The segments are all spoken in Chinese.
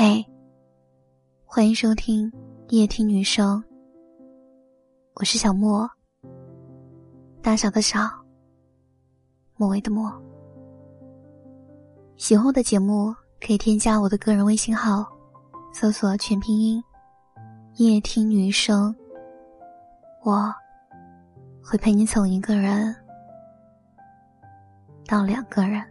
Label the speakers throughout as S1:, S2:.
S1: 嘿，欢迎收听夜听女生。我是小莫，大小的小，末尾的末。喜欢我的节目，可以添加我的个人微信号，搜索全拼音“夜听女生”。我会陪你从一个人到两个人。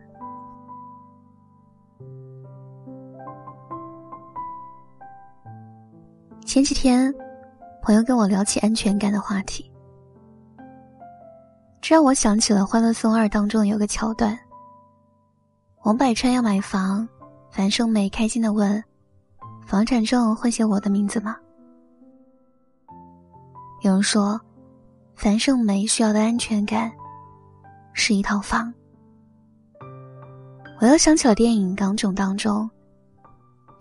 S1: 前几天，朋友跟我聊起安全感的话题，这让我想起了《欢乐颂二》当中有个桥段。王柏川要买房，樊胜美开心的问：“房产证会写我的名字吗？”有人说，樊胜美需要的安全感是一套房。我又想起了电影《港囧》当中，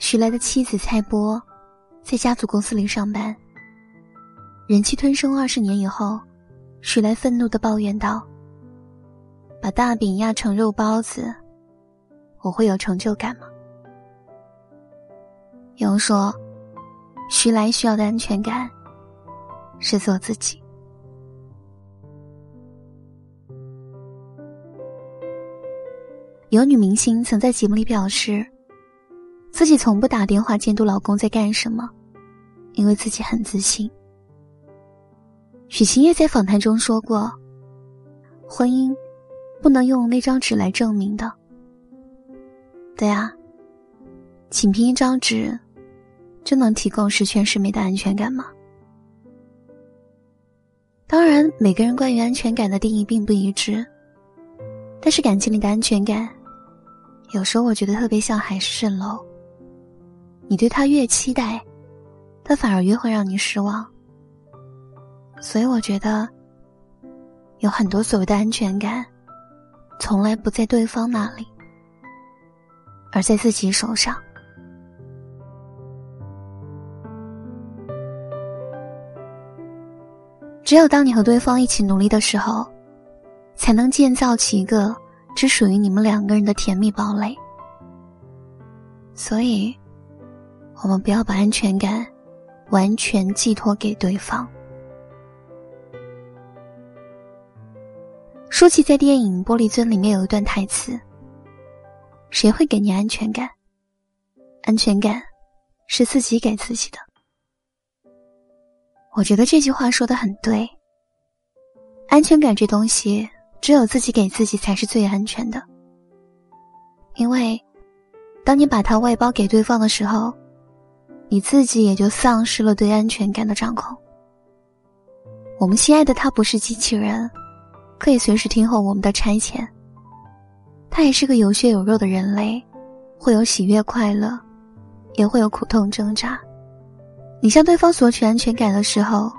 S1: 徐来的妻子蔡波。在家族公司里上班，忍气吞声二十年以后，徐来愤怒的抱怨道：“把大饼压成肉包子，我会有成就感吗？”有人说，徐来需要的安全感是做自己。有女明星曾在节目里表示。自己从不打电话监督老公在干什么，因为自己很自信。许晴叶在访谈中说过：“婚姻不能用那张纸来证明的。”对啊，仅凭一张纸，就能提供十全十美的安全感吗？当然，每个人关于安全感的定义并不一致，但是感情里的安全感，有时候我觉得特别像海市蜃楼。你对他越期待，他反而越会让你失望。所以我觉得，有很多所谓的安全感，从来不在对方那里，而在自己手上。只有当你和对方一起努力的时候，才能建造起一个只属于你们两个人的甜蜜堡垒。所以。我们不要把安全感完全寄托给对方。舒淇在电影《玻璃樽》里面有一段台词：“谁会给你安全感？安全感是自己给自己的。”我觉得这句话说的很对。安全感这东西，只有自己给自己才是最安全的。因为，当你把它外包给对方的时候，你自己也就丧失了对安全感的掌控。我们心爱的他不是机器人，可以随时听候我们的差遣。他也是个有血有肉的人类，会有喜悦快乐，也会有苦痛挣扎。你向对方索取安全感的时候，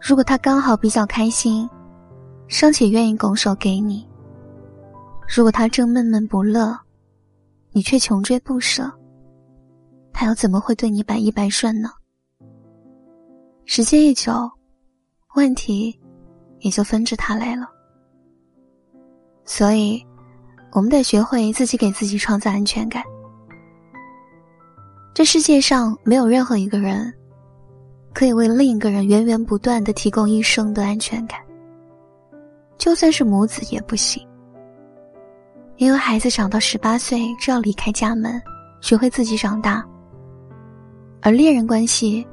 S1: 如果他刚好比较开心，尚且愿意拱手给你；如果他正闷闷不乐，你却穷追不舍。他又怎么会对你百依百顺呢？时间一久，问题也就纷至沓来了。所以，我们得学会自己给自己创造安全感。这世界上没有任何一个人，可以为另一个人源源不断的提供一生的安全感。就算是母子也不行，因为孩子长到十八岁就要离开家门，学会自己长大。而恋人关系，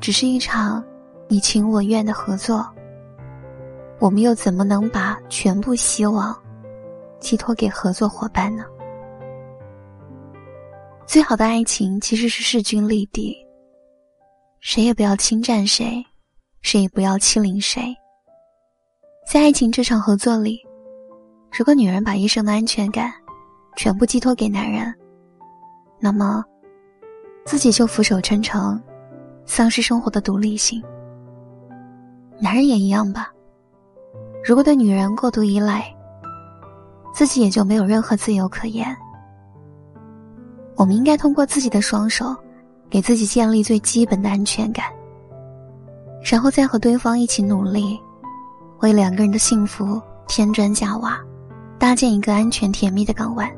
S1: 只是一场你情我愿的合作。我们又怎么能把全部希望寄托给合作伙伴呢？最好的爱情其实是势均力敌，谁也不要侵占谁，谁也不要欺凌谁。在爱情这场合作里，如果女人把一生的安全感全部寄托给男人，那么。自己就俯首称臣，丧失生活的独立性。男人也一样吧。如果对女人过度依赖，自己也就没有任何自由可言。我们应该通过自己的双手，给自己建立最基本的安全感，然后再和对方一起努力，为两个人的幸福添砖加瓦，搭建一个安全甜蜜的港湾。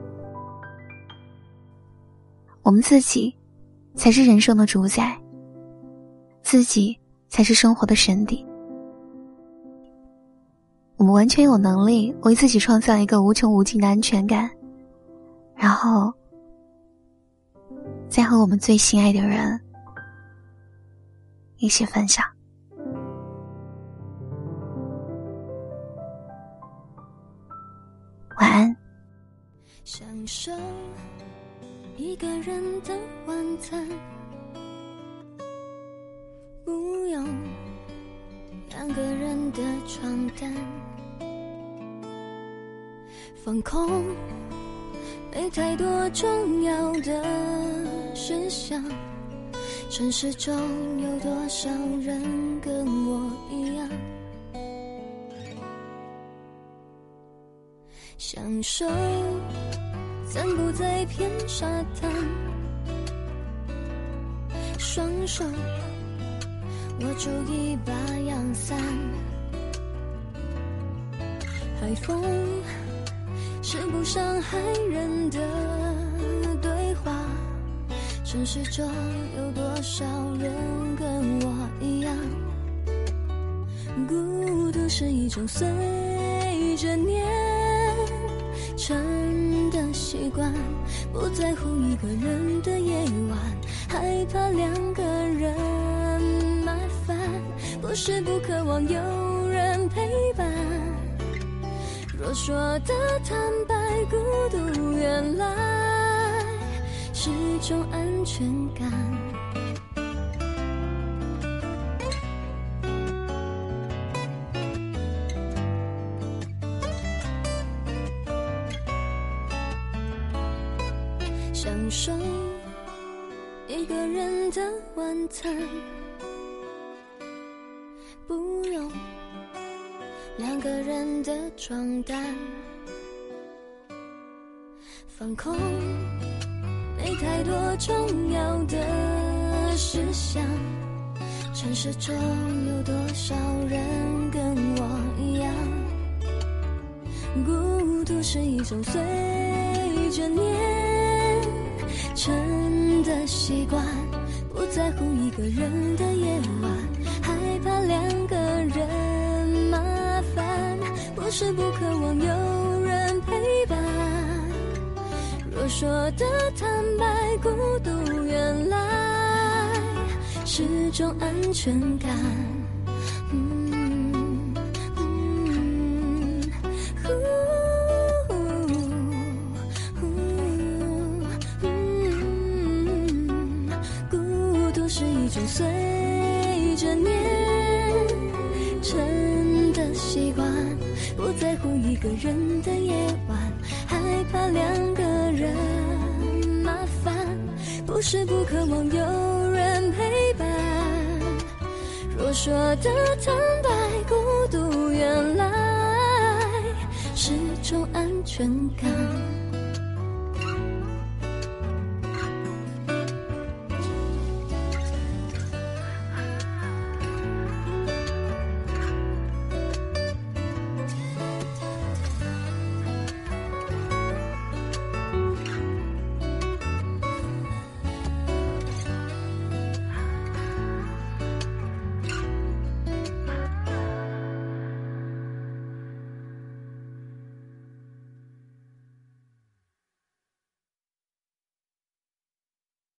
S1: 我们自己。
S2: 才是人生的主宰，自己才是生活的神邸。我们完全有能力为自己创造一个无穷无尽的安全感，然后，再和我们最心爱的人一起分享。晚安。一个人的晚餐，不用两个人的床单。放空，没太多重要的事项。城市中有多少人跟我一样，享受散步在片沙滩，双手握住一把阳伞，海风。是不伤害人的对话。城市中有多少人跟我一样？孤独是一种随着年成的习惯，不在乎一个人的夜晚，害怕两个人麻烦，不是不渴望有人陪伴。若说的坦白，孤独原来是种安全感。晚餐，不用。两个人的床单，放空，没太多重要的事项。城市中有多少人跟我一样？孤独是一种随着年成的习惯，在乎一个人的夜晚，害怕两个人麻烦。不是不渴望有人陪伴。若说的坦白，孤独原来是种安全感。独是一种随着年成的习惯。不在乎一个人的夜晚，害怕两个人麻烦，不是不渴望有人陪伴。若说的坦白，孤独原来是种安全感。